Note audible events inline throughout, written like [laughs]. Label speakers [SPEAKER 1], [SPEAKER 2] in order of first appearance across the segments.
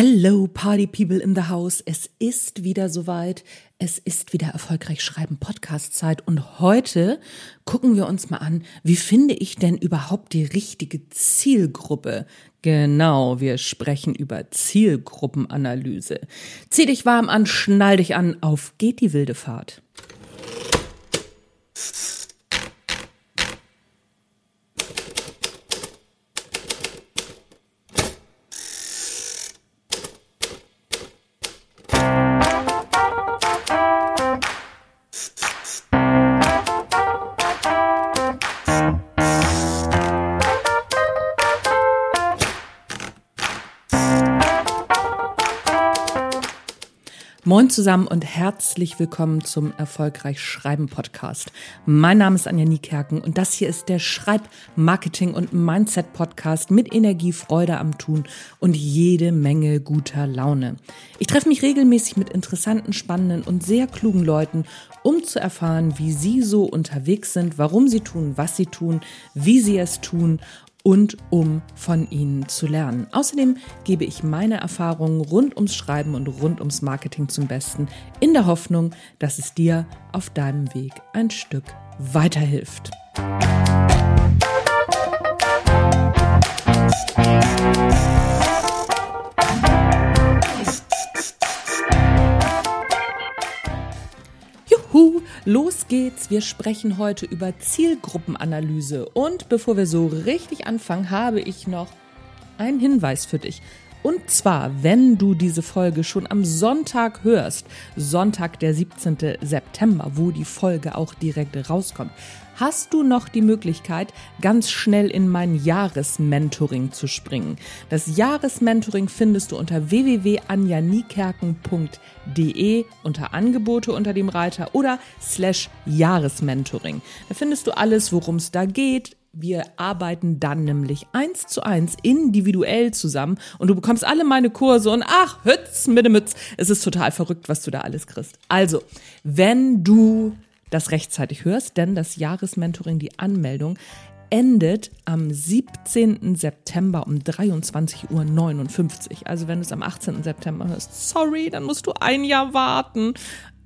[SPEAKER 1] Hello, Party People in the House. Es ist wieder soweit. Es ist wieder erfolgreich schreiben Podcast-Zeit. Und heute gucken wir uns mal an, wie finde ich denn überhaupt die richtige Zielgruppe? Genau, wir sprechen über Zielgruppenanalyse. Zieh dich warm an, schnall dich an, auf geht die wilde Fahrt. Moin zusammen und herzlich willkommen zum Erfolgreich Schreiben Podcast. Mein Name ist Anja Niekerken und das hier ist der Schreib-, Marketing- und Mindset-Podcast mit Energie, Freude am Tun und jede Menge guter Laune. Ich treffe mich regelmäßig mit interessanten, spannenden und sehr klugen Leuten, um zu erfahren, wie sie so unterwegs sind, warum sie tun, was sie tun, wie sie es tun und um von ihnen zu lernen. Außerdem gebe ich meine Erfahrungen rund ums Schreiben und rund ums Marketing zum Besten, in der Hoffnung, dass es dir auf deinem Weg ein Stück weiterhilft. Los geht's. Wir sprechen heute über Zielgruppenanalyse. Und bevor wir so richtig anfangen, habe ich noch einen Hinweis für dich. Und zwar, wenn du diese Folge schon am Sonntag hörst, Sonntag der 17. September, wo die Folge auch direkt rauskommt, hast du noch die Möglichkeit, ganz schnell in mein Jahresmentoring zu springen. Das Jahresmentoring findest du unter www.anjanikerken.de unter Angebote unter dem Reiter oder slash Jahresmentoring. Da findest du alles, worum es da geht, wir arbeiten dann nämlich eins zu eins individuell zusammen und du bekommst alle meine Kurse und ach, Hütz mit dem Mütz. Es ist total verrückt, was du da alles kriegst. Also, wenn du das rechtzeitig hörst, denn das Jahresmentoring, die Anmeldung, endet am 17. September um 23.59 Uhr. Also wenn du es am 18. September hörst, sorry, dann musst du ein Jahr warten.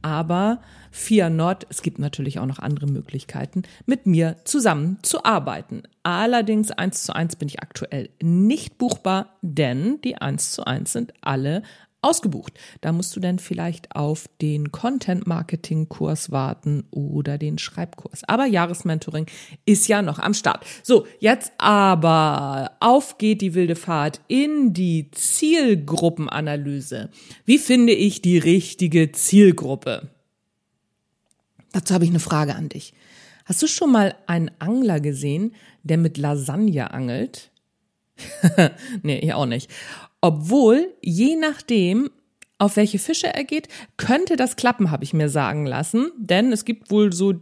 [SPEAKER 1] Aber Fia Nord, es gibt natürlich auch noch andere Möglichkeiten, mit mir zusammen zu arbeiten. Allerdings eins zu eins bin ich aktuell nicht buchbar, denn die eins zu eins sind alle ausgebucht. Da musst du dann vielleicht auf den Content Marketing Kurs warten oder den Schreibkurs. Aber Jahresmentoring ist ja noch am Start. So, jetzt aber auf geht die wilde Fahrt in die Zielgruppenanalyse. Wie finde ich die richtige Zielgruppe? Dazu habe ich eine Frage an dich. Hast du schon mal einen Angler gesehen, der mit Lasagne angelt? [laughs] nee, ich auch nicht. Obwohl, je nachdem, auf welche Fische er geht, könnte das klappen, habe ich mir sagen lassen. Denn es gibt wohl so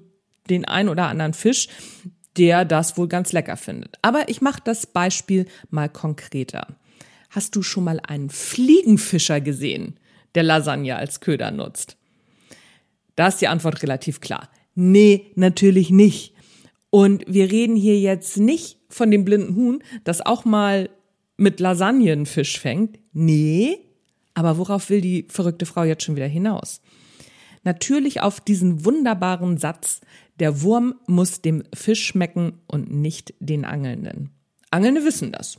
[SPEAKER 1] den ein oder anderen Fisch, der das wohl ganz lecker findet. Aber ich mache das Beispiel mal konkreter. Hast du schon mal einen Fliegenfischer gesehen, der Lasagne als Köder nutzt? Da ist die Antwort relativ klar. Nee, natürlich nicht. Und wir reden hier jetzt nicht von dem blinden Huhn, das auch mal mit Lasagne einen Fisch fängt. Nee, aber worauf will die verrückte Frau jetzt schon wieder hinaus? Natürlich auf diesen wunderbaren Satz, der Wurm muss dem Fisch schmecken und nicht den Angelnden. Angelnde wissen das.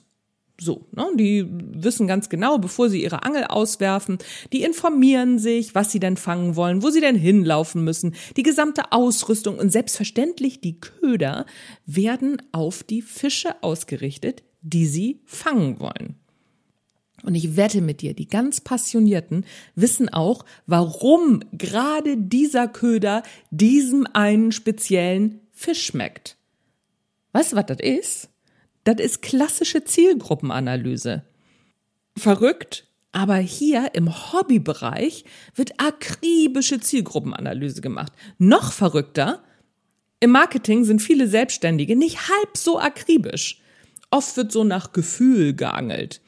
[SPEAKER 1] So, ne? die wissen ganz genau, bevor sie ihre Angel auswerfen, die informieren sich, was sie denn fangen wollen, wo sie denn hinlaufen müssen. Die gesamte Ausrüstung und selbstverständlich die Köder werden auf die Fische ausgerichtet, die sie fangen wollen. Und ich wette mit dir, die ganz Passionierten wissen auch, warum gerade dieser Köder diesem einen speziellen Fisch schmeckt. Weißt du, was das ist? Das ist klassische Zielgruppenanalyse. Verrückt, aber hier im Hobbybereich wird akribische Zielgruppenanalyse gemacht. Noch verrückter, im Marketing sind viele Selbstständige nicht halb so akribisch. Oft wird so nach Gefühl geangelt.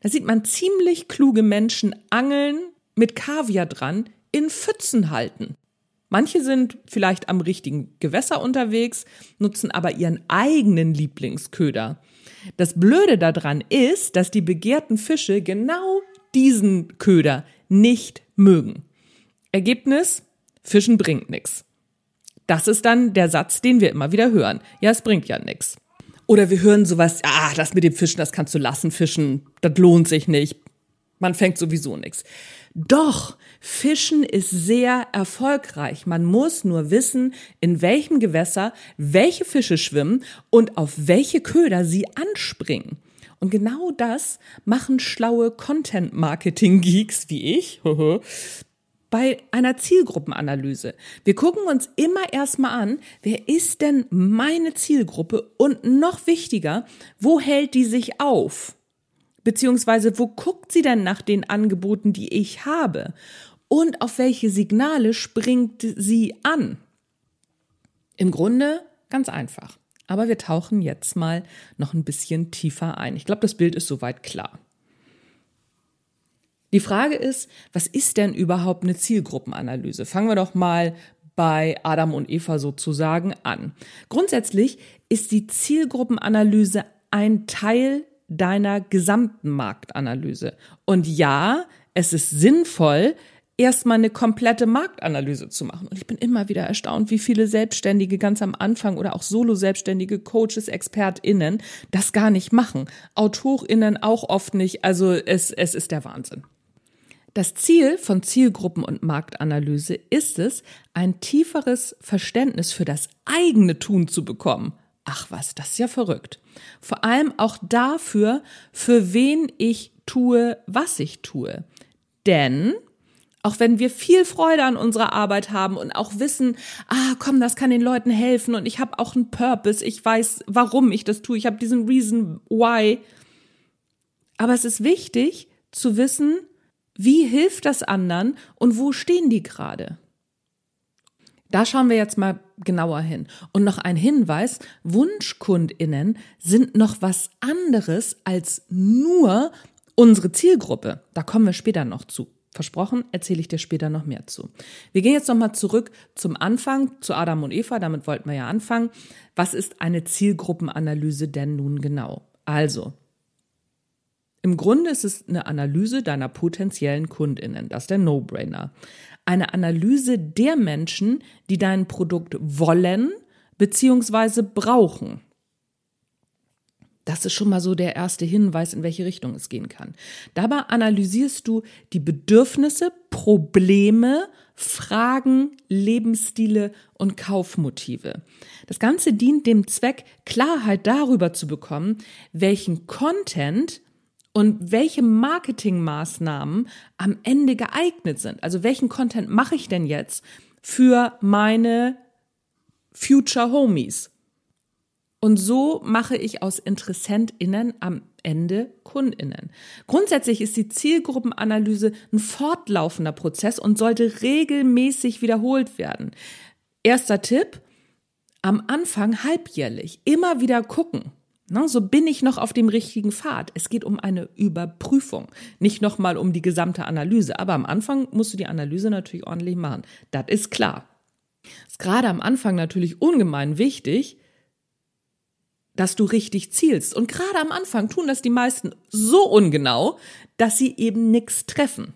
[SPEAKER 1] Da sieht man ziemlich kluge Menschen angeln mit Kaviar dran in Pfützen halten. Manche sind vielleicht am richtigen Gewässer unterwegs, nutzen aber ihren eigenen Lieblingsköder. Das Blöde daran ist, dass die begehrten Fische genau diesen Köder nicht mögen. Ergebnis, Fischen bringt nix. Das ist dann der Satz, den wir immer wieder hören. Ja, es bringt ja nix. Oder wir hören sowas, ah, das mit dem Fischen, das kannst du lassen, Fischen, das lohnt sich nicht. Man fängt sowieso nix. Doch, Fischen ist sehr erfolgreich. Man muss nur wissen, in welchem Gewässer welche Fische schwimmen und auf welche Köder sie anspringen. Und genau das machen schlaue Content-Marketing-Geeks wie ich [laughs] bei einer Zielgruppenanalyse. Wir gucken uns immer erstmal an, wer ist denn meine Zielgruppe und noch wichtiger, wo hält die sich auf? Beziehungsweise wo guckt sie denn nach den Angeboten, die ich habe? Und auf welche Signale springt sie an? Im Grunde ganz einfach. Aber wir tauchen jetzt mal noch ein bisschen tiefer ein. Ich glaube, das Bild ist soweit klar. Die Frage ist, was ist denn überhaupt eine Zielgruppenanalyse? Fangen wir doch mal bei Adam und Eva sozusagen an. Grundsätzlich ist die Zielgruppenanalyse ein Teil deiner gesamten Marktanalyse. Und ja, es ist sinnvoll, erstmal eine komplette Marktanalyse zu machen. Und ich bin immer wieder erstaunt, wie viele Selbstständige ganz am Anfang oder auch Solo-Selbstständige, Coaches, ExpertInnen das gar nicht machen. AutorInnen auch oft nicht. Also es, es ist der Wahnsinn. Das Ziel von Zielgruppen- und Marktanalyse ist es, ein tieferes Verständnis für das eigene Tun zu bekommen. Ach was, das ist ja verrückt. Vor allem auch dafür, für wen ich tue, was ich tue. Denn auch wenn wir viel Freude an unserer Arbeit haben und auch wissen, ah, komm, das kann den Leuten helfen und ich habe auch einen Purpose, ich weiß, warum ich das tue, ich habe diesen Reason why. Aber es ist wichtig zu wissen, wie hilft das anderen und wo stehen die gerade? Da schauen wir jetzt mal genauer hin. Und noch ein Hinweis, Wunschkundinnen sind noch was anderes als nur unsere Zielgruppe. Da kommen wir später noch zu. Versprochen, erzähle ich dir später noch mehr zu. Wir gehen jetzt nochmal zurück zum Anfang, zu Adam und Eva, damit wollten wir ja anfangen. Was ist eine Zielgruppenanalyse denn nun genau? Also, im Grunde ist es eine Analyse deiner potenziellen Kundinnen. Das ist der No-Brainer. Eine Analyse der Menschen, die dein Produkt wollen bzw. brauchen. Das ist schon mal so der erste Hinweis, in welche Richtung es gehen kann. Dabei analysierst du die Bedürfnisse, Probleme, Fragen, Lebensstile und Kaufmotive. Das Ganze dient dem Zweck, Klarheit darüber zu bekommen, welchen Content und welche Marketingmaßnahmen am Ende geeignet sind. Also welchen Content mache ich denn jetzt für meine Future Homies? Und so mache ich aus InteressentInnen am Ende KundInnen. Grundsätzlich ist die Zielgruppenanalyse ein fortlaufender Prozess und sollte regelmäßig wiederholt werden. Erster Tipp, am Anfang halbjährlich immer wieder gucken. so bin ich noch auf dem richtigen Pfad. Es geht um eine Überprüfung, nicht nochmal um die gesamte Analyse. Aber am Anfang musst du die Analyse natürlich ordentlich machen. Das ist klar. Ist gerade am Anfang natürlich ungemein wichtig, dass du richtig zielst. Und gerade am Anfang tun das die meisten so ungenau, dass sie eben nichts treffen.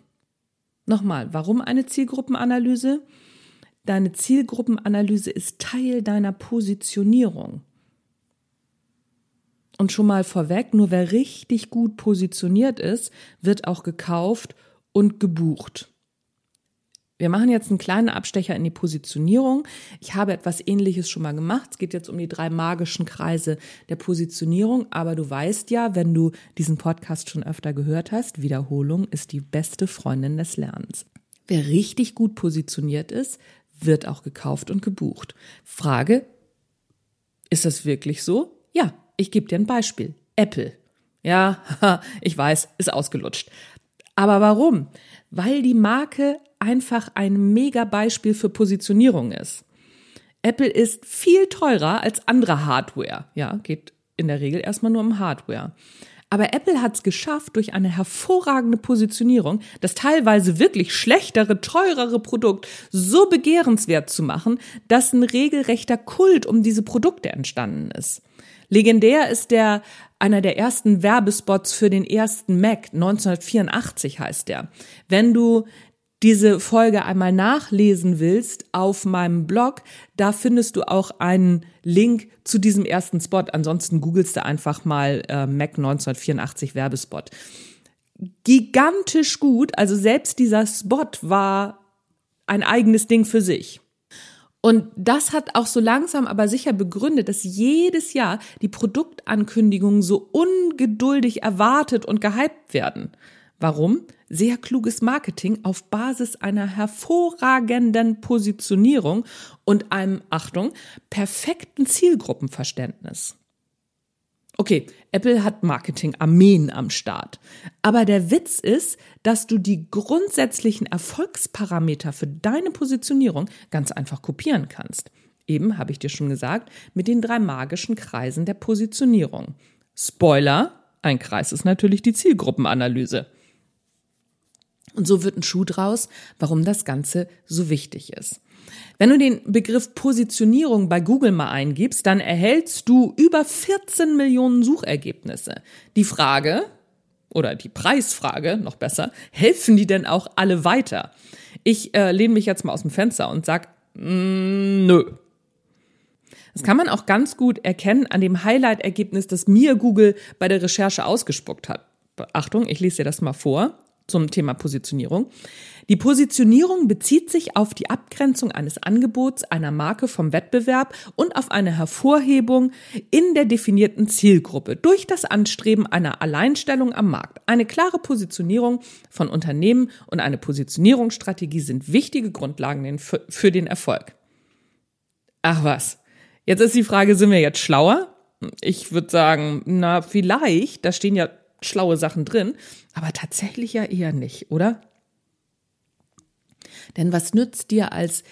[SPEAKER 1] Nochmal, warum eine Zielgruppenanalyse? Deine Zielgruppenanalyse ist Teil deiner Positionierung. Und schon mal vorweg, nur wer richtig gut positioniert ist, wird auch gekauft und gebucht. Wir machen jetzt einen kleinen Abstecher in die Positionierung. Ich habe etwas Ähnliches schon mal gemacht. Es geht jetzt um die drei magischen Kreise der Positionierung. Aber du weißt ja, wenn du diesen Podcast schon öfter gehört hast, Wiederholung ist die beste Freundin des Lernens. Wer richtig gut positioniert ist, wird auch gekauft und gebucht. Frage, ist das wirklich so? Ja, ich gebe dir ein Beispiel. Apple. Ja, [laughs] ich weiß, ist ausgelutscht. Aber warum? Weil die Marke einfach ein mega Beispiel für Positionierung ist. Apple ist viel teurer als andere Hardware. Ja, geht in der Regel erstmal nur um Hardware. Aber Apple hat es geschafft, durch eine hervorragende Positionierung das teilweise wirklich schlechtere, teurere Produkt so begehrenswert zu machen, dass ein regelrechter Kult um diese Produkte entstanden ist. Legendär ist der einer der ersten Werbespots für den ersten Mac, 1984 heißt der. Wenn du diese Folge einmal nachlesen willst auf meinem Blog, da findest du auch einen Link zu diesem ersten Spot. Ansonsten googelst du einfach mal äh, Mac 1984 Werbespot. Gigantisch gut, also selbst dieser Spot war ein eigenes Ding für sich. Und das hat auch so langsam aber sicher begründet, dass jedes Jahr die Produktankündigungen so ungeduldig erwartet und gehypt werden. Warum? Sehr kluges Marketing auf Basis einer hervorragenden Positionierung und einem, Achtung, perfekten Zielgruppenverständnis. Okay, Apple hat Marketing-Armeen am Start. Aber der Witz ist, dass du die grundsätzlichen Erfolgsparameter für deine Positionierung ganz einfach kopieren kannst. Eben habe ich dir schon gesagt, mit den drei magischen Kreisen der Positionierung. Spoiler, ein Kreis ist natürlich die Zielgruppenanalyse. Und so wird ein Schuh draus, warum das Ganze so wichtig ist. Wenn du den Begriff Positionierung bei Google mal eingibst, dann erhältst du über 14 Millionen Suchergebnisse. Die Frage, oder die Preisfrage, noch besser, helfen die denn auch alle weiter? Ich äh, lehne mich jetzt mal aus dem Fenster und sag, mm, nö. Das kann man auch ganz gut erkennen an dem Highlight-Ergebnis, das mir Google bei der Recherche ausgespuckt hat. Achtung, ich lese dir das mal vor zum Thema Positionierung. Die Positionierung bezieht sich auf die Abgrenzung eines Angebots einer Marke vom Wettbewerb und auf eine Hervorhebung in der definierten Zielgruppe durch das Anstreben einer Alleinstellung am Markt. Eine klare Positionierung von Unternehmen und eine Positionierungsstrategie sind wichtige Grundlagen für den Erfolg. Ach was. Jetzt ist die Frage, sind wir jetzt schlauer? Ich würde sagen, na, vielleicht, da stehen ja schlaue Sachen drin, aber tatsächlich ja eher nicht, oder? Denn was nützt dir als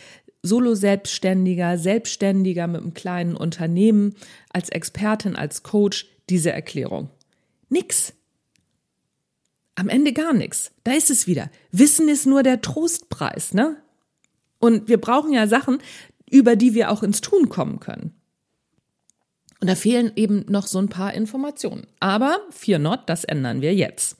[SPEAKER 1] Solo-Selbstständiger, Selbstständiger mit einem kleinen Unternehmen, als Expertin, als Coach diese Erklärung? Nix. Am Ende gar nichts. Da ist es wieder. Wissen ist nur der Trostpreis, ne? Und wir brauchen ja Sachen, über die wir auch ins Tun kommen können. Und da fehlen eben noch so ein paar Informationen. Aber fear not, das ändern wir jetzt.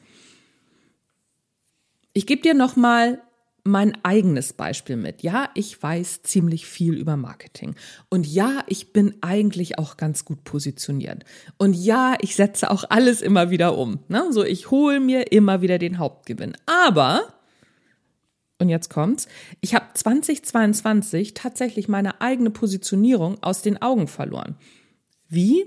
[SPEAKER 1] Ich gebe dir noch mal mein eigenes Beispiel mit. Ja, ich weiß ziemlich viel über Marketing. Und ja, ich bin eigentlich auch ganz gut positioniert. Und ja, ich setze auch alles immer wieder um. Ne? So, ich hole mir immer wieder den Hauptgewinn. Aber, und jetzt kommt's, ich habe 2022 tatsächlich meine eigene Positionierung aus den Augen verloren. Wie?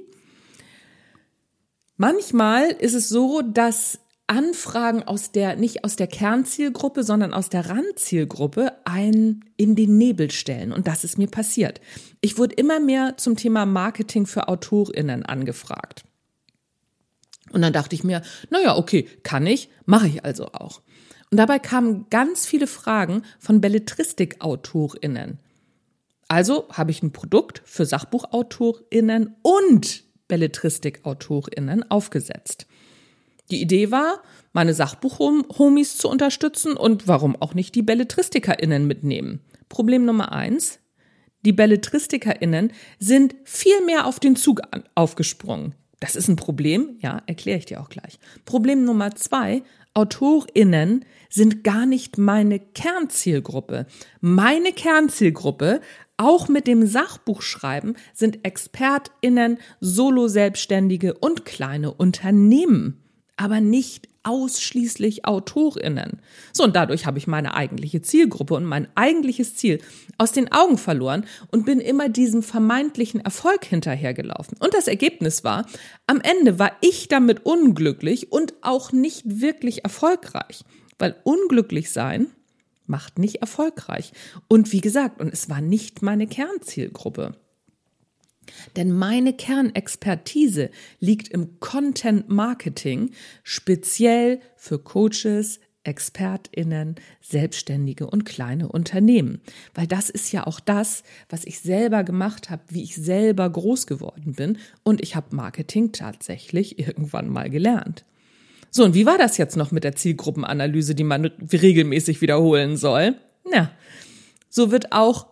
[SPEAKER 1] Manchmal ist es so, dass Anfragen aus der, nicht aus der Kernzielgruppe, sondern aus der Randzielgruppe einen in den Nebel stellen. Und das ist mir passiert. Ich wurde immer mehr zum Thema Marketing für AutorInnen angefragt. Und dann dachte ich mir, naja, okay, kann ich, mache ich also auch. Und dabei kamen ganz viele Fragen von Belletristik-AutorInnen. Also habe ich ein Produkt für Sachbuchautorinnen und Belletristik-Autorinnen aufgesetzt. Die Idee war, meine Sachbuch-Homies zu unterstützen und warum auch nicht die BelletristikerInnen mitnehmen. Problem Nummer eins. Die BelletristikerInnen sind viel mehr auf den Zug aufgesprungen. Das ist ein Problem, ja, erkläre ich dir auch gleich. Problem Nummer zwei. AutorInnen sind gar nicht meine Kernzielgruppe. Meine Kernzielgruppe auch mit dem Sachbuchschreiben sind ExpertInnen, Solo-Selbstständige und kleine Unternehmen aber nicht ausschließlich Autorinnen. So, und dadurch habe ich meine eigentliche Zielgruppe und mein eigentliches Ziel aus den Augen verloren und bin immer diesem vermeintlichen Erfolg hinterhergelaufen. Und das Ergebnis war, am Ende war ich damit unglücklich und auch nicht wirklich erfolgreich, weil unglücklich sein macht nicht erfolgreich. Und wie gesagt, und es war nicht meine Kernzielgruppe. Denn meine Kernexpertise liegt im Content Marketing, speziell für Coaches, Expertinnen, Selbstständige und kleine Unternehmen. Weil das ist ja auch das, was ich selber gemacht habe, wie ich selber groß geworden bin. Und ich habe Marketing tatsächlich irgendwann mal gelernt. So, und wie war das jetzt noch mit der Zielgruppenanalyse, die man regelmäßig wiederholen soll? Na, so wird auch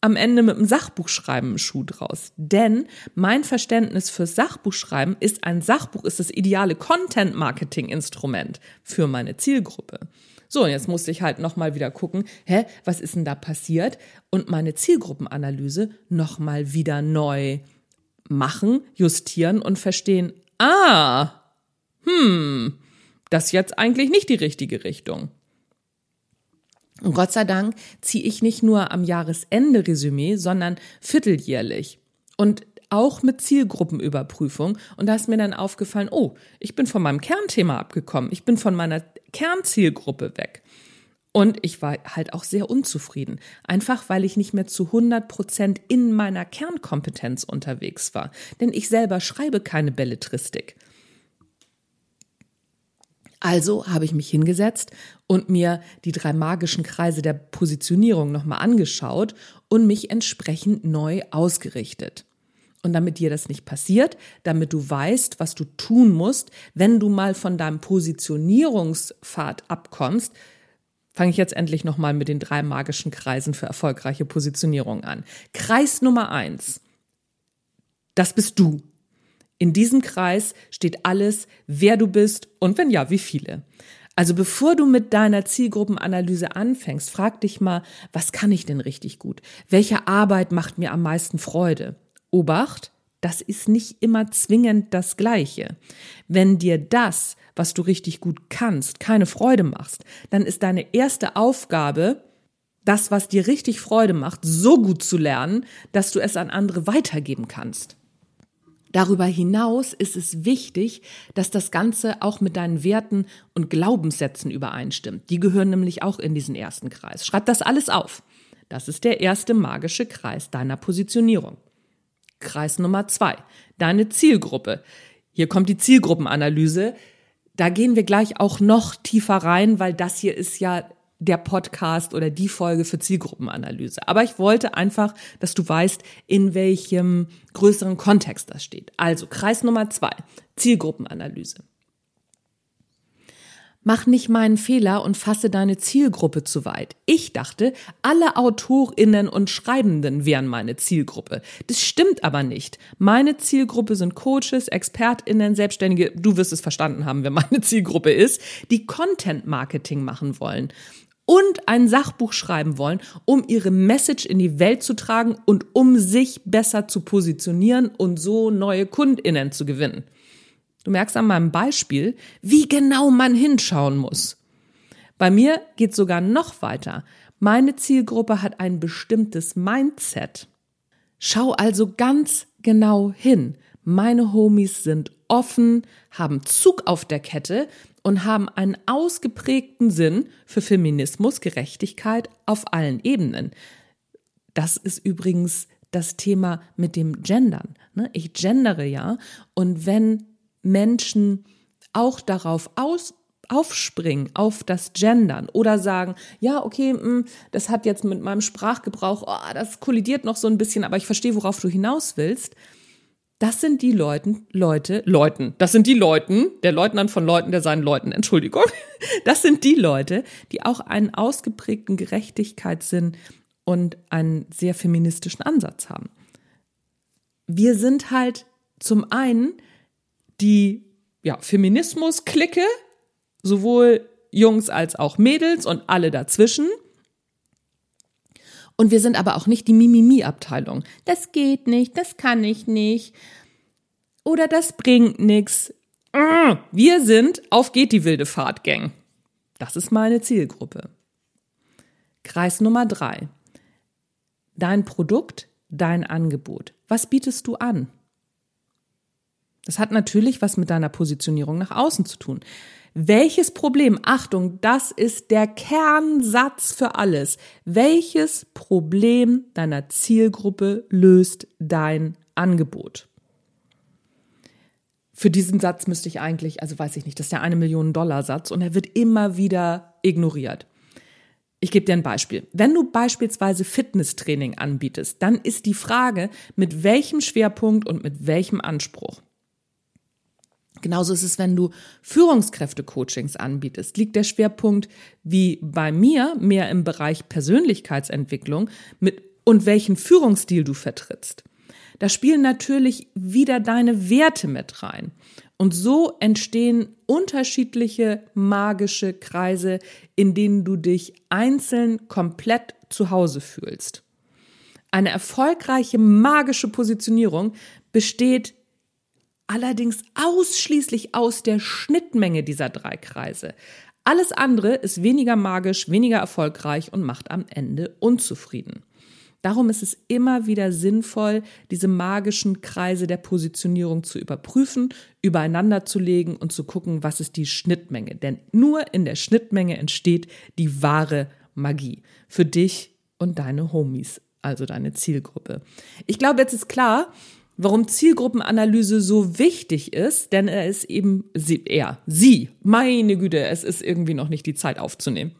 [SPEAKER 1] am Ende mit dem Sachbuchschreiben einen Schuh draus. Denn mein Verständnis fürs Sachbuchschreiben ist, ein Sachbuch ist das ideale Content-Marketing-Instrument für meine Zielgruppe. So, und jetzt musste ich halt nochmal wieder gucken, hä, was ist denn da passiert? Und meine Zielgruppenanalyse nochmal wieder neu machen, justieren und verstehen, ah, hm, das ist jetzt eigentlich nicht die richtige Richtung. Und Gott sei Dank ziehe ich nicht nur am Jahresende Resümee, sondern vierteljährlich. Und auch mit Zielgruppenüberprüfung. Und da ist mir dann aufgefallen, oh, ich bin von meinem Kernthema abgekommen. Ich bin von meiner Kernzielgruppe weg. Und ich war halt auch sehr unzufrieden. Einfach weil ich nicht mehr zu 100 Prozent in meiner Kernkompetenz unterwegs war. Denn ich selber schreibe keine Belletristik. Also habe ich mich hingesetzt und mir die drei magischen Kreise der Positionierung nochmal angeschaut und mich entsprechend neu ausgerichtet. Und damit dir das nicht passiert, damit du weißt, was du tun musst, wenn du mal von deinem Positionierungspfad abkommst, fange ich jetzt endlich nochmal mit den drei magischen Kreisen für erfolgreiche Positionierung an. Kreis Nummer eins. Das bist du. In diesem Kreis steht alles, wer du bist und wenn ja, wie viele. Also bevor du mit deiner Zielgruppenanalyse anfängst, frag dich mal, was kann ich denn richtig gut? Welche Arbeit macht mir am meisten Freude? Obacht, das ist nicht immer zwingend das Gleiche. Wenn dir das, was du richtig gut kannst, keine Freude machst, dann ist deine erste Aufgabe, das, was dir richtig Freude macht, so gut zu lernen, dass du es an andere weitergeben kannst. Darüber hinaus ist es wichtig, dass das Ganze auch mit deinen Werten und Glaubenssätzen übereinstimmt. Die gehören nämlich auch in diesen ersten Kreis. Schreib das alles auf. Das ist der erste magische Kreis deiner Positionierung. Kreis Nummer zwei, deine Zielgruppe. Hier kommt die Zielgruppenanalyse. Da gehen wir gleich auch noch tiefer rein, weil das hier ist ja der Podcast oder die Folge für Zielgruppenanalyse. Aber ich wollte einfach, dass du weißt, in welchem größeren Kontext das steht. Also Kreis Nummer zwei, Zielgruppenanalyse. Mach nicht meinen Fehler und fasse deine Zielgruppe zu weit. Ich dachte, alle Autorinnen und Schreibenden wären meine Zielgruppe. Das stimmt aber nicht. Meine Zielgruppe sind Coaches, Expertinnen, Selbstständige, du wirst es verstanden haben, wer meine Zielgruppe ist, die Content Marketing machen wollen und ein Sachbuch schreiben wollen, um ihre Message in die Welt zu tragen und um sich besser zu positionieren und so neue Kundinnen zu gewinnen. Du merkst an meinem Beispiel, wie genau man hinschauen muss. Bei mir geht sogar noch weiter. Meine Zielgruppe hat ein bestimmtes Mindset. Schau also ganz genau hin. Meine Homies sind offen, haben Zug auf der Kette und haben einen ausgeprägten Sinn für Feminismus, Gerechtigkeit auf allen Ebenen. Das ist übrigens das Thema mit dem Gendern. Ne? Ich gendere ja und wenn Menschen auch darauf aus, aufspringen, auf das Gendern oder sagen, ja, okay, hm, das hat jetzt mit meinem Sprachgebrauch, oh, das kollidiert noch so ein bisschen, aber ich verstehe, worauf du hinaus willst, das sind die Leuten, Leute, Leuten, das sind die Leuten, der Leutnant von Leuten, der seinen Leuten, Entschuldigung, [laughs] das sind die Leute, die auch einen ausgeprägten Gerechtigkeitssinn und einen sehr feministischen Ansatz haben. Wir sind halt zum einen die ja, Feminismus-Clique, sowohl Jungs als auch Mädels und alle dazwischen – und wir sind aber auch nicht die Mimimi-Abteilung. Das geht nicht, das kann ich nicht. Oder das bringt nichts. Ah, wir sind auf geht die wilde Fahrt Gang. Das ist meine Zielgruppe. Kreis Nummer drei. Dein Produkt, dein Angebot. Was bietest du an? Das hat natürlich was mit deiner Positionierung nach außen zu tun. Welches Problem, Achtung, das ist der Kernsatz für alles. Welches Problem deiner Zielgruppe löst dein Angebot? Für diesen Satz müsste ich eigentlich, also weiß ich nicht, das ist der eine Million Dollar Satz und er wird immer wieder ignoriert. Ich gebe dir ein Beispiel. Wenn du beispielsweise Fitnesstraining anbietest, dann ist die Frage, mit welchem Schwerpunkt und mit welchem Anspruch. Genauso ist es, wenn du Führungskräfte-Coachings anbietest. Liegt der Schwerpunkt wie bei mir mehr im Bereich Persönlichkeitsentwicklung mit und welchen Führungsstil du vertrittst. Da spielen natürlich wieder deine Werte mit rein. Und so entstehen unterschiedliche magische Kreise, in denen du dich einzeln komplett zu Hause fühlst. Eine erfolgreiche magische Positionierung besteht allerdings ausschließlich aus der Schnittmenge dieser drei Kreise. Alles andere ist weniger magisch, weniger erfolgreich und macht am Ende unzufrieden. Darum ist es immer wieder sinnvoll, diese magischen Kreise der Positionierung zu überprüfen, übereinander zu legen und zu gucken, was ist die Schnittmenge. Denn nur in der Schnittmenge entsteht die wahre Magie. Für dich und deine Homies, also deine Zielgruppe. Ich glaube, jetzt ist klar, warum Zielgruppenanalyse so wichtig ist, denn er ist eben sie, er, sie, meine Güte, es ist irgendwie noch nicht die Zeit aufzunehmen.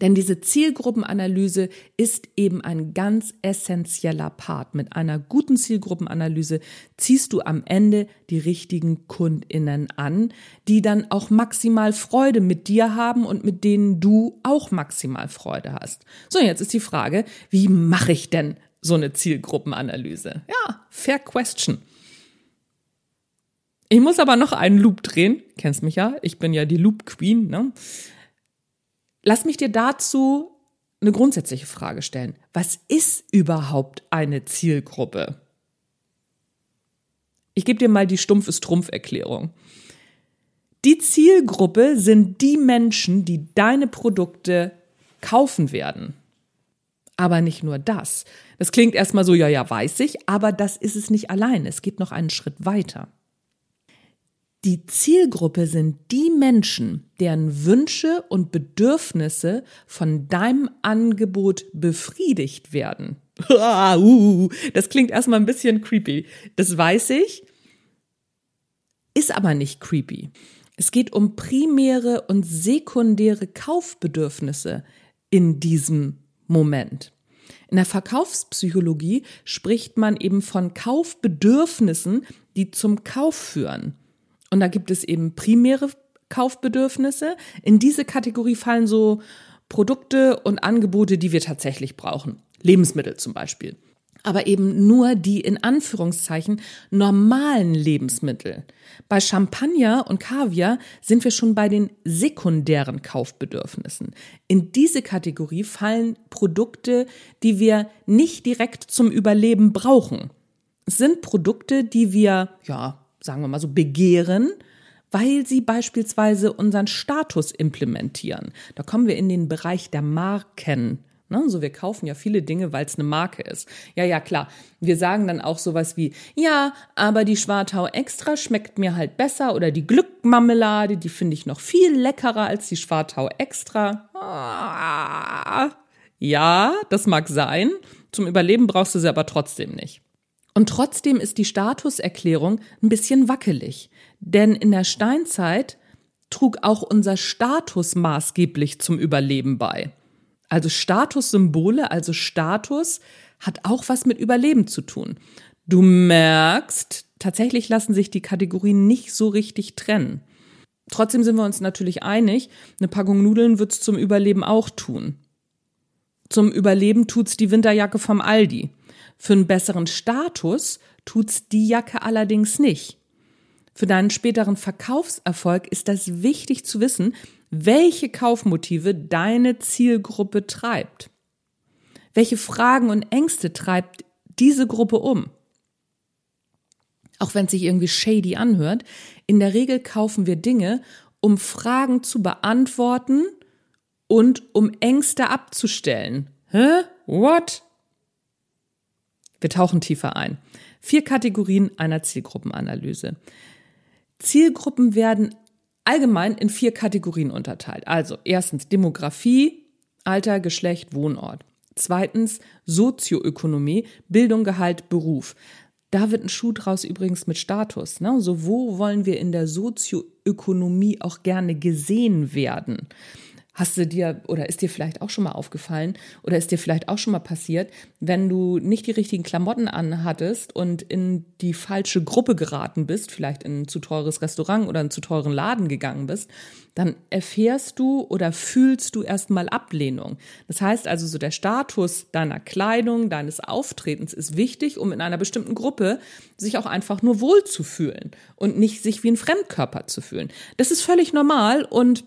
[SPEAKER 1] Denn diese Zielgruppenanalyse ist eben ein ganz essentieller Part. Mit einer guten Zielgruppenanalyse ziehst du am Ende die richtigen Kundinnen an, die dann auch maximal Freude mit dir haben und mit denen du auch maximal Freude hast. So, jetzt ist die Frage, wie mache ich denn so eine Zielgruppenanalyse? Ja, fair question. Ich muss aber noch einen Loop drehen. Kennst mich ja, ich bin ja die Loop Queen, ne? Lass mich dir dazu eine grundsätzliche Frage stellen. Was ist überhaupt eine Zielgruppe? Ich gebe dir mal die stumpfe Strumpf-Erklärung. Die Zielgruppe sind die Menschen, die deine Produkte kaufen werden. Aber nicht nur das. Das klingt erstmal so, ja, ja, weiß ich, aber das ist es nicht allein. Es geht noch einen Schritt weiter. Die Zielgruppe sind die Menschen, deren Wünsche und Bedürfnisse von deinem Angebot befriedigt werden. [laughs] Uh, das klingt erstmal ein bisschen creepy. Das weiß ich, ist aber nicht creepy. Es geht um primäre und sekundäre Kaufbedürfnisse in diesem Moment. In der Verkaufspsychologie spricht man eben von Kaufbedürfnissen, die zum Kauf führen. Und da gibt es eben primäre Kaufbedürfnisse. In diese Kategorie fallen so Produkte und Angebote, die wir tatsächlich brauchen. Lebensmittel zum Beispiel. Aber eben nur die in Anführungszeichen normalen Lebensmittel. Bei Champagner und Kaviar sind wir schon bei den sekundären Kaufbedürfnissen. In diese Kategorie fallen Produkte, die wir nicht direkt zum Überleben brauchen. Es sind Produkte, die wir, ja, sagen wir mal so, begehren, weil sie beispielsweise unseren Status implementieren. Da kommen wir in den Bereich der Marken. Ne? So, wir kaufen ja viele Dinge, weil es eine Marke ist. Ja, ja, klar. Wir sagen dann auch sowas wie, ja, aber die Schwartau Extra schmeckt mir halt besser oder die Glückmarmelade, die finde ich noch viel leckerer als die Schwartau Extra. Ah, ja, das mag sein. Zum Überleben brauchst du sie aber trotzdem nicht. Und trotzdem ist die Statuserklärung ein bisschen wackelig. Denn in der Steinzeit trug auch unser Status maßgeblich zum Überleben bei. Also Statussymbole, also Status, hat auch was mit Überleben zu tun. Du merkst, tatsächlich lassen sich die Kategorien nicht so richtig trennen. Trotzdem sind wir uns natürlich einig, eine Packung Nudeln wird's zum Überleben auch tun. Zum Überleben tut's die Winterjacke vom Aldi. Für einen besseren Status tut's die Jacke allerdings nicht. Für deinen späteren Verkaufserfolg ist das wichtig zu wissen, welche Kaufmotive deine Zielgruppe treibt. Welche Fragen und Ängste treibt diese Gruppe um? Auch wenn es sich irgendwie shady anhört, in der Regel kaufen wir Dinge, um Fragen zu beantworten und um Ängste abzustellen. Hä? What? Wir tauchen tiefer ein. Vier Kategorien einer Zielgruppenanalyse. Zielgruppen werden allgemein in vier Kategorien unterteilt. Also erstens Demografie, Alter, Geschlecht, Wohnort. Zweitens Sozioökonomie, Bildung, Gehalt, Beruf. Da wird ein Schuh draus übrigens mit Status. Ne? So, wo wollen wir in der Sozioökonomie auch gerne gesehen werden? Hast du dir oder ist dir vielleicht auch schon mal aufgefallen oder ist dir vielleicht auch schon mal passiert, wenn du nicht die richtigen Klamotten anhattest und in die falsche Gruppe geraten bist, vielleicht in ein zu teures Restaurant oder einen zu teuren Laden gegangen bist, dann erfährst du oder fühlst du erstmal Ablehnung. Das heißt also so der Status deiner Kleidung, deines Auftretens ist wichtig, um in einer bestimmten Gruppe sich auch einfach nur wohl zu fühlen und nicht sich wie ein Fremdkörper zu fühlen. Das ist völlig normal und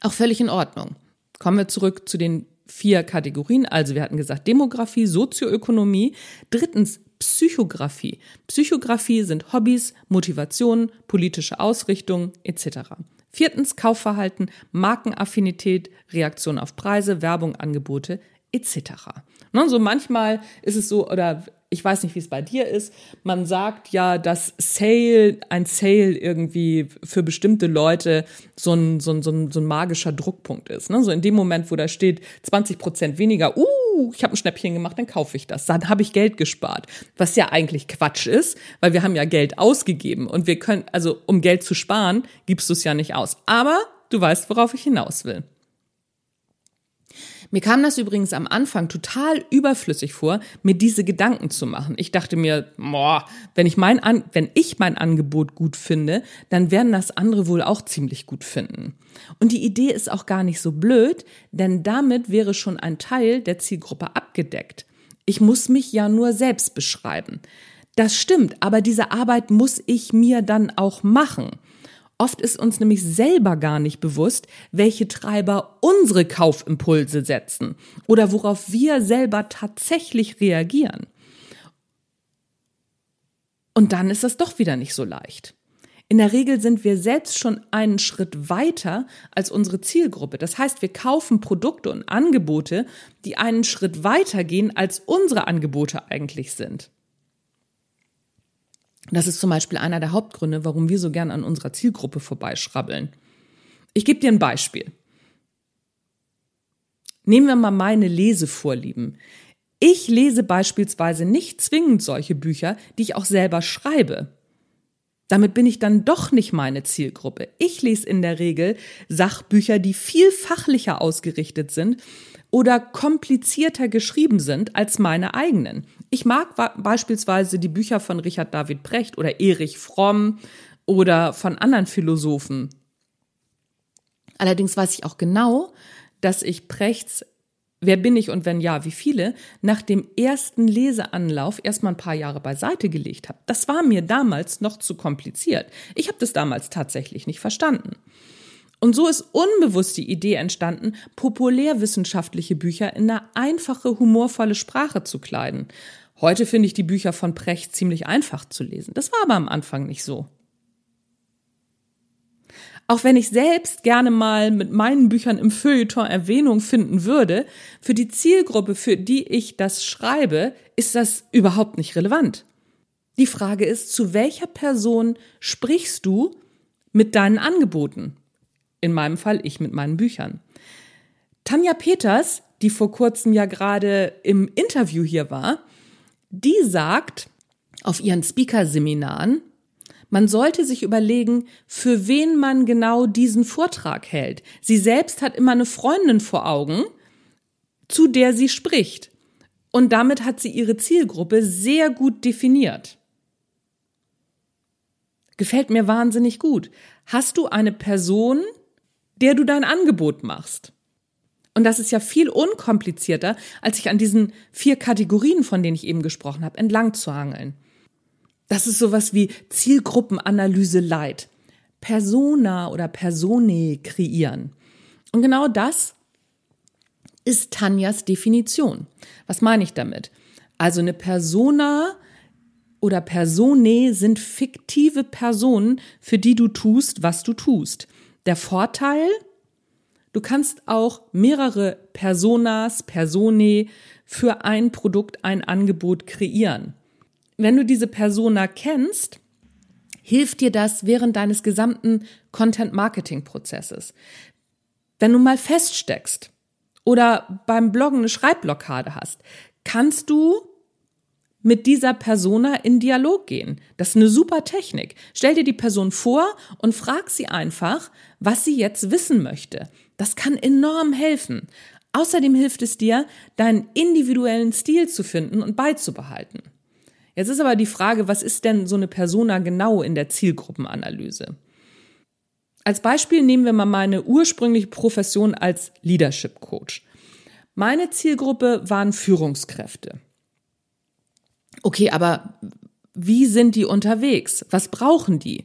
[SPEAKER 1] auch völlig in Ordnung. Kommen wir zurück zu den vier Kategorien. Also wir hatten gesagt Demografie, Sozioökonomie. Drittens Psychografie. Psychografie sind Hobbys, Motivationen, politische Ausrichtung etc. Viertens Kaufverhalten, Markenaffinität, Reaktion auf Preise, Werbung, Angebote etc. Ne, so manchmal ist es so, oder ich weiß nicht, wie es bei dir ist, man sagt ja, dass Sale, ein Sale irgendwie für bestimmte Leute so ein, so ein, so ein, so ein magischer Druckpunkt ist. Ne? So in dem Moment, wo da steht 20 Prozent weniger, uh, ich habe ein Schnäppchen gemacht, dann kaufe ich das. Dann habe ich Geld gespart. Was ja eigentlich Quatsch ist, weil wir haben ja Geld ausgegeben und wir können, also um Geld zu sparen, gibst du es ja nicht aus. Aber du weißt, worauf ich hinaus will. Mir kam das übrigens am Anfang total überflüssig vor, mir diese Gedanken zu machen. Ich dachte mir, boah, wenn ich mein, An wenn ich mein Angebot gut finde, dann werden das andere wohl auch ziemlich gut finden. Und die Idee ist auch gar nicht so blöd, denn damit wäre schon ein Teil der Zielgruppe abgedeckt. Ich muss mich ja nur selbst beschreiben. Das stimmt, aber diese Arbeit muss ich mir dann auch machen. Oft ist uns nämlich selber gar nicht bewusst, welche Treiber unsere Kaufimpulse setzen oder worauf wir selber tatsächlich reagieren. Und dann ist das doch wieder nicht so leicht. In der Regel sind wir selbst schon einen Schritt weiter als unsere Zielgruppe. Das heißt, wir kaufen Produkte und Angebote, die einen Schritt weiter gehen, als unsere Angebote eigentlich sind. Das ist zum Beispiel einer der Hauptgründe, warum wir so gern an unserer Zielgruppe vorbeischrabbeln. Ich gebe dir ein Beispiel. Nehmen wir mal meine Lesevorlieben. Ich lese beispielsweise nicht zwingend solche Bücher, die ich auch selber schreibe. Damit bin ich dann doch nicht meine Zielgruppe. Ich lese in der Regel Sachbücher, die viel fachlicher ausgerichtet sind oder komplizierter geschrieben sind als meine eigenen. Ich mag beispielsweise die Bücher von Richard David Brecht oder Erich Fromm oder von anderen Philosophen. Allerdings weiß ich auch genau, dass ich Brechts Wer bin ich und wenn ja, wie viele, nach dem ersten Leseanlauf erstmal ein paar Jahre beiseite gelegt habe. Das war mir damals noch zu kompliziert. Ich habe das damals tatsächlich nicht verstanden. Und so ist unbewusst die Idee entstanden, populärwissenschaftliche Bücher in eine einfache, humorvolle Sprache zu kleiden. Heute finde ich die Bücher von Precht ziemlich einfach zu lesen. Das war aber am Anfang nicht so. Auch wenn ich selbst gerne mal mit meinen Büchern im Feuilleton Erwähnung finden würde, für die Zielgruppe, für die ich das schreibe, ist das überhaupt nicht relevant. Die Frage ist, zu welcher Person sprichst du mit deinen Angeboten? In meinem Fall ich mit meinen Büchern. Tanja Peters, die vor kurzem ja gerade im Interview hier war, die sagt auf ihren Speaker-Seminaren, man sollte sich überlegen, für wen man genau diesen Vortrag hält. Sie selbst hat immer eine Freundin vor Augen, zu der sie spricht. Und damit hat sie ihre Zielgruppe sehr gut definiert. Gefällt mir wahnsinnig gut. Hast du eine Person, der du dein Angebot machst. Und das ist ja viel unkomplizierter, als sich an diesen vier Kategorien, von denen ich eben gesprochen habe, entlang zu hangeln. Das ist sowas wie Zielgruppenanalyse Light. Persona oder Persone kreieren. Und genau das ist Tanjas Definition. Was meine ich damit? Also eine Persona oder Persone sind fiktive Personen, für die du tust, was du tust. Der Vorteil, du kannst auch mehrere Personas, Persone für ein Produkt, ein Angebot kreieren. Wenn du diese Persona kennst, hilft dir das während deines gesamten Content-Marketing-Prozesses. Wenn du mal feststeckst oder beim Bloggen eine Schreibblockade hast, kannst du mit dieser Persona in Dialog gehen. Das ist eine super Technik. Stell dir die Person vor und frag sie einfach, was sie jetzt wissen möchte. Das kann enorm helfen. Außerdem hilft es dir, deinen individuellen Stil zu finden und beizubehalten. Jetzt ist aber die Frage, was ist denn so eine Persona genau in der Zielgruppenanalyse? Als Beispiel nehmen wir mal meine ursprüngliche Profession als Leadership Coach. Meine Zielgruppe waren Führungskräfte. Okay, aber wie sind die unterwegs? Was brauchen die?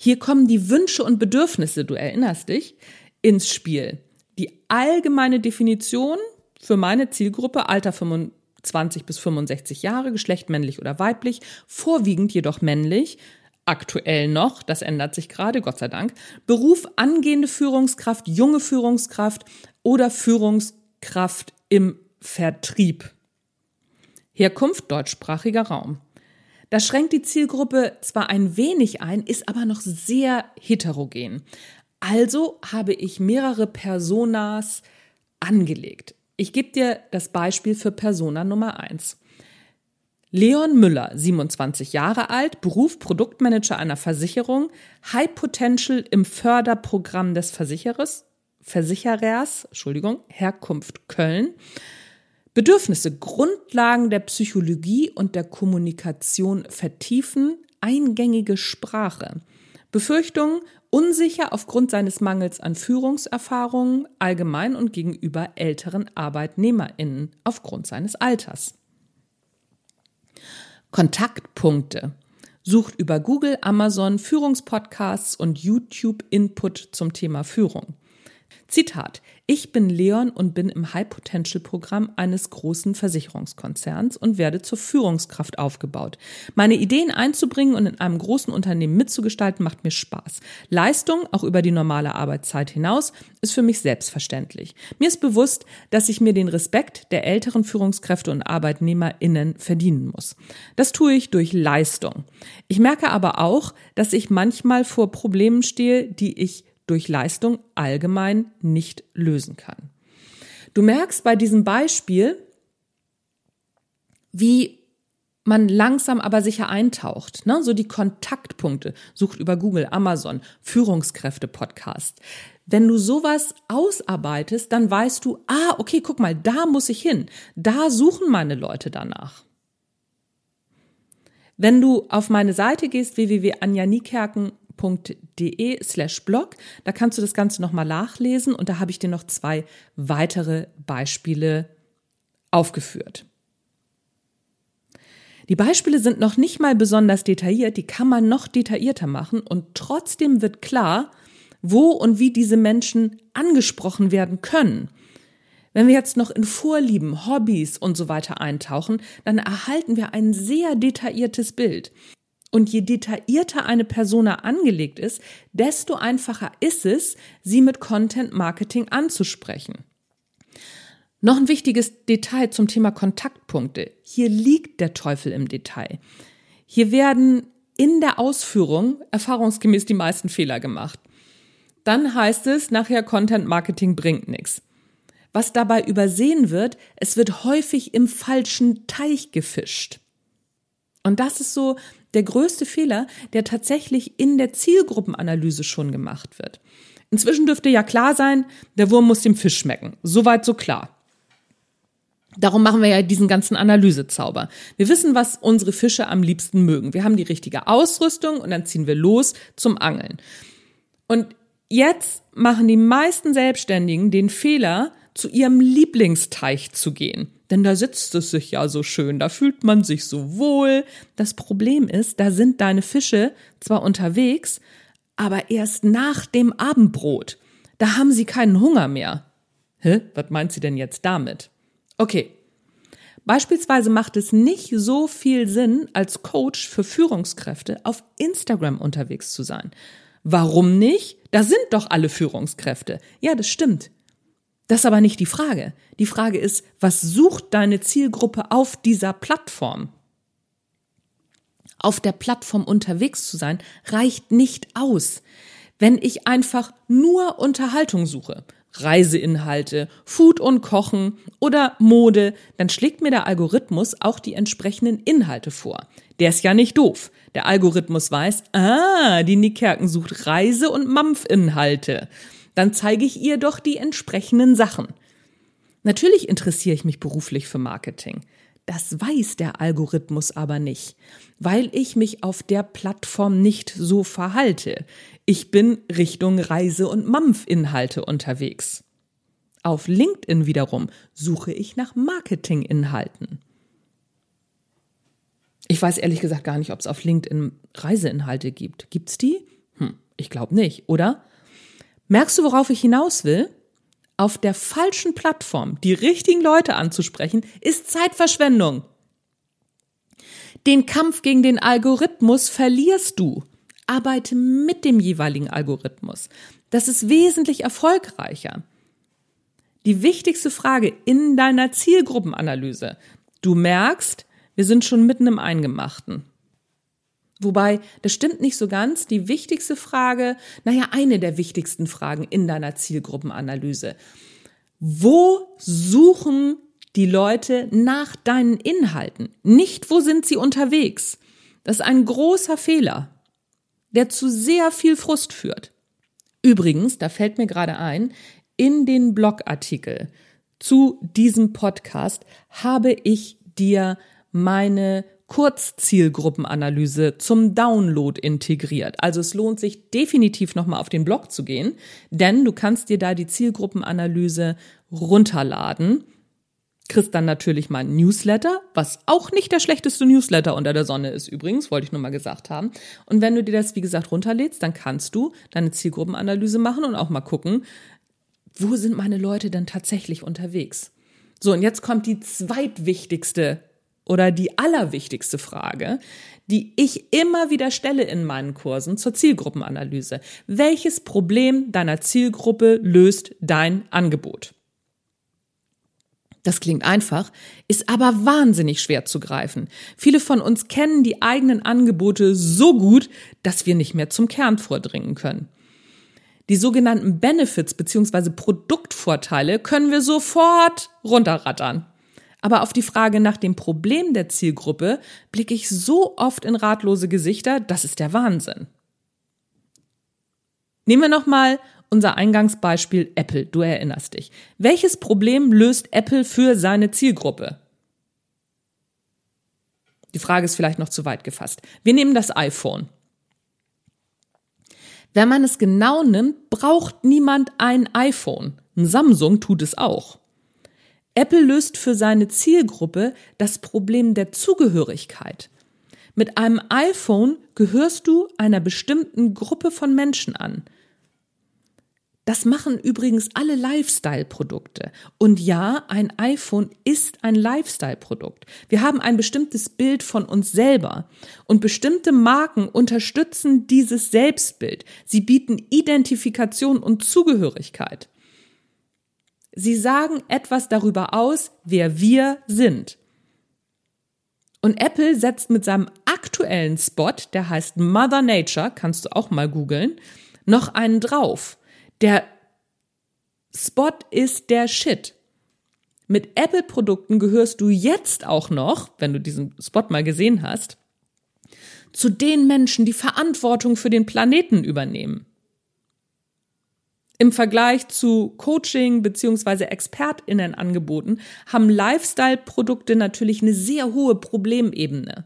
[SPEAKER 1] Hier kommen die Wünsche und Bedürfnisse, du erinnerst dich, ins Spiel. Die allgemeine Definition für meine Zielgruppe, Alter 25 bis 65 Jahre, Geschlecht männlich oder weiblich, vorwiegend jedoch männlich, aktuell noch, das ändert sich gerade, Gott sei Dank, Beruf angehende Führungskraft, junge Führungskraft oder Führungskraft im Vertrieb. Herkunft deutschsprachiger Raum. Das schränkt die Zielgruppe zwar ein wenig ein, ist aber noch sehr heterogen. Also habe ich mehrere Personas angelegt. Ich gebe dir das Beispiel für Persona Nummer eins. Leon Müller, 27 Jahre alt, Beruf Produktmanager einer Versicherung, High Potential im Förderprogramm des Versicherers, Versicherers, Entschuldigung, Herkunft Köln. Bedürfnisse, Grundlagen der Psychologie und der Kommunikation vertiefen, eingängige Sprache. Befürchtungen, unsicher aufgrund seines Mangels an Führungserfahrungen allgemein und gegenüber älteren Arbeitnehmerinnen aufgrund seines Alters. Kontaktpunkte. Sucht über Google, Amazon Führungspodcasts und YouTube Input zum Thema Führung. Zitat. Ich bin Leon und bin im High Potential Programm eines großen Versicherungskonzerns und werde zur Führungskraft aufgebaut. Meine Ideen einzubringen und in einem großen Unternehmen mitzugestalten macht mir Spaß. Leistung, auch über die normale Arbeitszeit hinaus, ist für mich selbstverständlich. Mir ist bewusst, dass ich mir den Respekt der älteren Führungskräfte und ArbeitnehmerInnen verdienen muss. Das tue ich durch Leistung. Ich merke aber auch, dass ich manchmal vor Problemen stehe, die ich durch Leistung allgemein nicht lösen kann. Du merkst bei diesem Beispiel, wie man langsam aber sicher eintaucht. Ne? So die Kontaktpunkte. Sucht über Google, Amazon, Führungskräfte-Podcast. Wenn du sowas ausarbeitest, dann weißt du, ah, okay, guck mal, da muss ich hin. Da suchen meine Leute danach. Wenn du auf meine Seite gehst, www.anjanikerken www.de slash blog. Da kannst du das Ganze nochmal nachlesen und da habe ich dir noch zwei weitere Beispiele aufgeführt. Die Beispiele sind noch nicht mal besonders detailliert, die kann man noch detaillierter machen und trotzdem wird klar, wo und wie diese Menschen angesprochen werden können. Wenn wir jetzt noch in Vorlieben, Hobbys und so weiter eintauchen, dann erhalten wir ein sehr detailliertes Bild. Und je detaillierter eine Persona angelegt ist, desto einfacher ist es, sie mit Content Marketing anzusprechen. Noch ein wichtiges Detail zum Thema Kontaktpunkte. Hier liegt der Teufel im Detail. Hier werden in der Ausführung erfahrungsgemäß die meisten Fehler gemacht. Dann heißt es, nachher Content Marketing bringt nichts. Was dabei übersehen wird, es wird häufig im falschen Teich gefischt. Und das ist so der größte Fehler, der tatsächlich in der Zielgruppenanalyse schon gemacht wird. Inzwischen dürfte ja klar sein, der Wurm muss dem Fisch schmecken. Soweit so klar. Darum machen wir ja diesen ganzen Analysezauber. Wir wissen, was unsere Fische am liebsten mögen. Wir haben die richtige Ausrüstung und dann ziehen wir los zum Angeln. Und jetzt machen die meisten Selbstständigen den Fehler, zu ihrem Lieblingsteich zu gehen. Denn da sitzt es sich ja so schön, da fühlt man sich so wohl. Das Problem ist, da sind deine Fische zwar unterwegs, aber erst nach dem Abendbrot. Da haben sie keinen Hunger mehr. Hä? Was meint sie denn jetzt damit? Okay. Beispielsweise macht es nicht so viel Sinn, als Coach für Führungskräfte auf Instagram unterwegs zu sein. Warum nicht? Da sind doch alle Führungskräfte. Ja, das stimmt. Das ist aber nicht die Frage. Die Frage ist, was sucht deine Zielgruppe auf dieser Plattform? Auf der Plattform unterwegs zu sein, reicht nicht aus. Wenn ich einfach nur Unterhaltung suche, Reiseinhalte, Food und Kochen oder Mode, dann schlägt mir der Algorithmus auch die entsprechenden Inhalte vor. Der ist ja nicht doof. Der Algorithmus weiß, ah, die Nickerken sucht Reise- und Mampfinhalte. Dann zeige ich ihr doch die entsprechenden Sachen. Natürlich interessiere ich mich beruflich für Marketing. Das weiß der Algorithmus aber nicht, weil ich mich auf der Plattform nicht so verhalte. Ich bin Richtung Reise- und Mampfinhalte unterwegs. Auf LinkedIn wiederum suche ich nach Marketinginhalten. Ich weiß ehrlich gesagt gar nicht, ob es auf LinkedIn Reiseinhalte gibt. Gibt's die? Hm, ich glaube nicht, oder? Merkst du, worauf ich hinaus will? Auf der falschen Plattform die richtigen Leute anzusprechen, ist Zeitverschwendung. Den Kampf gegen den Algorithmus verlierst du. Arbeite mit dem jeweiligen Algorithmus. Das ist wesentlich erfolgreicher. Die wichtigste Frage in deiner Zielgruppenanalyse. Du merkst, wir sind schon mitten im Eingemachten. Wobei, das stimmt nicht so ganz. Die wichtigste Frage, naja, eine der wichtigsten Fragen in deiner Zielgruppenanalyse. Wo suchen die Leute nach deinen Inhalten? Nicht, wo sind sie unterwegs? Das ist ein großer Fehler, der zu sehr viel Frust führt. Übrigens, da fällt mir gerade ein, in den Blogartikel zu diesem Podcast habe ich dir meine Kurzzielgruppenanalyse zum Download integriert. Also es lohnt sich definitiv nochmal auf den Blog zu gehen, denn du kannst dir da die Zielgruppenanalyse runterladen. Kriegst dann natürlich mein Newsletter, was auch nicht der schlechteste Newsletter unter der Sonne ist übrigens, wollte ich nur mal gesagt haben. Und wenn du dir das, wie gesagt, runterlädst, dann kannst du deine Zielgruppenanalyse machen und auch mal gucken, wo sind meine Leute denn tatsächlich unterwegs? So, und jetzt kommt die zweitwichtigste oder die allerwichtigste Frage, die ich immer wieder stelle in meinen Kursen zur Zielgruppenanalyse. Welches Problem deiner Zielgruppe löst dein Angebot? Das klingt einfach, ist aber wahnsinnig schwer zu greifen. Viele von uns kennen die eigenen Angebote so gut, dass wir nicht mehr zum Kern vordringen können. Die sogenannten Benefits bzw. Produktvorteile können wir sofort runterrattern. Aber auf die Frage nach dem Problem der Zielgruppe blicke ich so oft in ratlose Gesichter, das ist der Wahnsinn. Nehmen wir nochmal unser Eingangsbeispiel Apple, du erinnerst dich. Welches Problem löst Apple für seine Zielgruppe? Die Frage ist vielleicht noch zu weit gefasst. Wir nehmen das iPhone. Wenn man es genau nimmt, braucht niemand ein iPhone. Ein Samsung tut es auch. Apple löst für seine Zielgruppe das Problem der Zugehörigkeit. Mit einem iPhone gehörst du einer bestimmten Gruppe von Menschen an. Das machen übrigens alle Lifestyle-Produkte. Und ja, ein iPhone ist ein Lifestyle-Produkt. Wir haben ein bestimmtes Bild von uns selber. Und bestimmte Marken unterstützen dieses Selbstbild. Sie bieten Identifikation und Zugehörigkeit. Sie sagen etwas darüber aus, wer wir sind. Und Apple setzt mit seinem aktuellen Spot, der heißt Mother Nature, kannst du auch mal googeln, noch einen drauf. Der Spot ist der Shit. Mit Apple-Produkten gehörst du jetzt auch noch, wenn du diesen Spot mal gesehen hast, zu den Menschen, die Verantwortung für den Planeten übernehmen. Im Vergleich zu Coaching beziehungsweise ExpertInnen-Angeboten haben Lifestyle-Produkte natürlich eine sehr hohe Problemebene.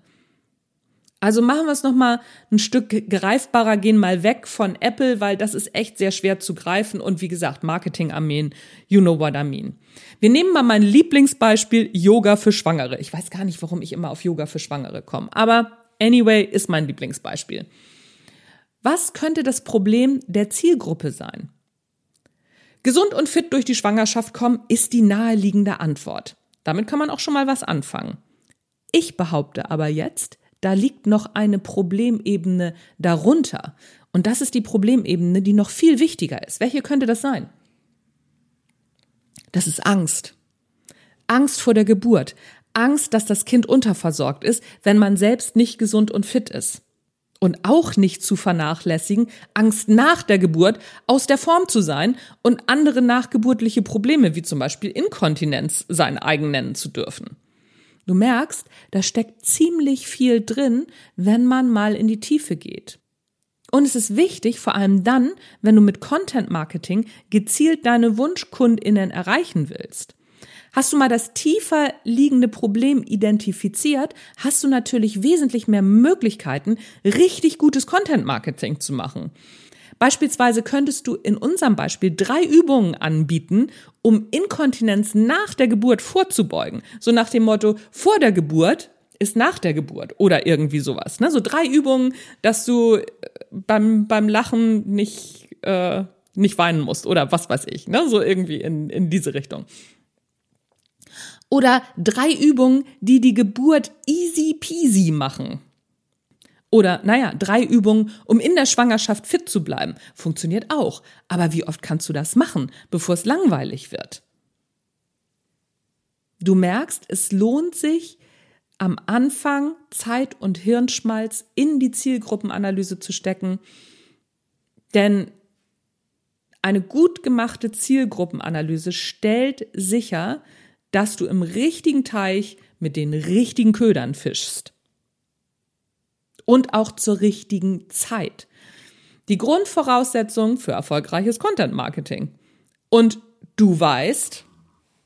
[SPEAKER 1] Also machen wir es nochmal ein Stück greifbarer, gehen mal weg von Apple, weil das ist echt sehr schwer zu greifen und wie gesagt, Marketing-Armeen, you know what I mean. Wir nehmen mal mein Lieblingsbeispiel Yoga für Schwangere. Ich weiß gar nicht, warum ich immer auf Yoga für Schwangere komme, aber anyway ist mein Lieblingsbeispiel. Was könnte das Problem der Zielgruppe sein? Gesund und fit durch die Schwangerschaft kommen ist die naheliegende Antwort. Damit kann man auch schon mal was anfangen. Ich behaupte aber jetzt, da liegt noch eine Problemebene darunter. Und das ist die Problemebene, die noch viel wichtiger ist. Welche könnte das sein? Das ist Angst. Angst vor der Geburt. Angst, dass das Kind unterversorgt ist, wenn man selbst nicht gesund und fit ist. Und auch nicht zu vernachlässigen, Angst nach der Geburt aus der Form zu sein und andere nachgeburtliche Probleme wie zum Beispiel Inkontinenz sein eigen nennen zu dürfen. Du merkst, da steckt ziemlich viel drin, wenn man mal in die Tiefe geht. Und es ist wichtig, vor allem dann, wenn du mit Content Marketing gezielt deine Wunschkundinnen erreichen willst. Hast du mal das tiefer liegende Problem identifiziert, hast du natürlich wesentlich mehr Möglichkeiten, richtig gutes Content Marketing zu machen. Beispielsweise könntest du in unserem Beispiel drei Übungen anbieten, um Inkontinenz nach der Geburt vorzubeugen. So nach dem Motto, vor der Geburt ist nach der Geburt oder irgendwie sowas. Ne? So drei Übungen, dass du äh, beim, beim Lachen nicht, äh, nicht weinen musst oder was weiß ich. Ne? So irgendwie in, in diese Richtung. Oder drei Übungen, die die Geburt easy peasy machen. Oder, naja, drei Übungen, um in der Schwangerschaft fit zu bleiben. Funktioniert auch. Aber wie oft kannst du das machen, bevor es langweilig wird? Du merkst, es lohnt sich, am Anfang Zeit und Hirnschmalz in die Zielgruppenanalyse zu stecken. Denn eine gut gemachte Zielgruppenanalyse stellt sicher, dass du im richtigen Teich mit den richtigen Ködern fischst. Und auch zur richtigen Zeit. Die Grundvoraussetzung für erfolgreiches Content Marketing. Und du weißt,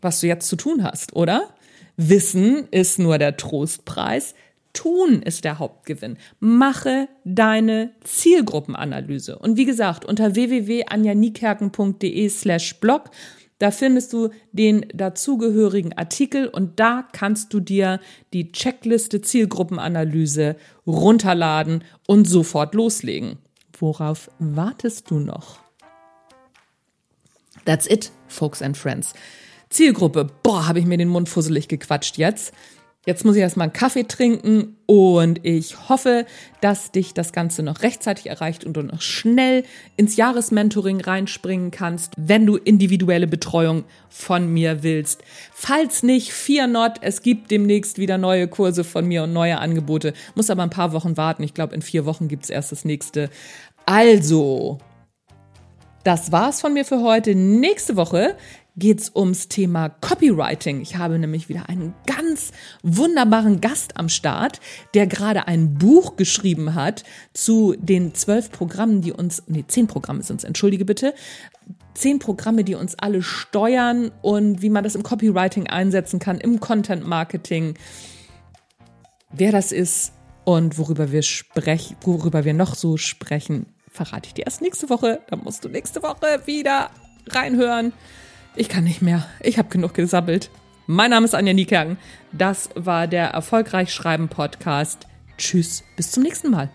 [SPEAKER 1] was du jetzt zu tun hast, oder? Wissen ist nur der Trostpreis. Tun ist der Hauptgewinn. Mache deine Zielgruppenanalyse. Und wie gesagt, unter www.anjanikerken.de slash blog da findest du den dazugehörigen Artikel und da kannst du dir die Checkliste Zielgruppenanalyse runterladen und sofort loslegen. Worauf wartest du noch? That's it, folks and friends. Zielgruppe, boah, habe ich mir den Mund fusselig gequatscht jetzt. Jetzt muss ich erstmal einen Kaffee trinken und ich hoffe, dass dich das Ganze noch rechtzeitig erreicht und du noch schnell ins Jahresmentoring reinspringen kannst, wenn du individuelle Betreuung von mir willst. Falls nicht, fear not, es gibt demnächst wieder neue Kurse von mir und neue Angebote. Muss aber ein paar Wochen warten. Ich glaube, in vier Wochen gibt's erst das nächste. Also, das war's von mir für heute. Nächste Woche geht's ums Thema Copywriting. Ich habe nämlich wieder einen ganz wunderbaren Gast am Start, der gerade ein Buch geschrieben hat zu den zwölf Programmen, die uns, nee, zehn Programme sind es, entschuldige bitte, zehn Programme, die uns alle steuern und wie man das im Copywriting einsetzen kann, im Content Marketing. Wer das ist und worüber wir sprechen, worüber wir noch so sprechen, verrate ich dir erst nächste Woche. Da musst du nächste Woche wieder reinhören. Ich kann nicht mehr. Ich habe genug gesabbelt. Mein Name ist Anja Niekerken. Das war der Erfolgreich Schreiben Podcast. Tschüss, bis zum nächsten Mal.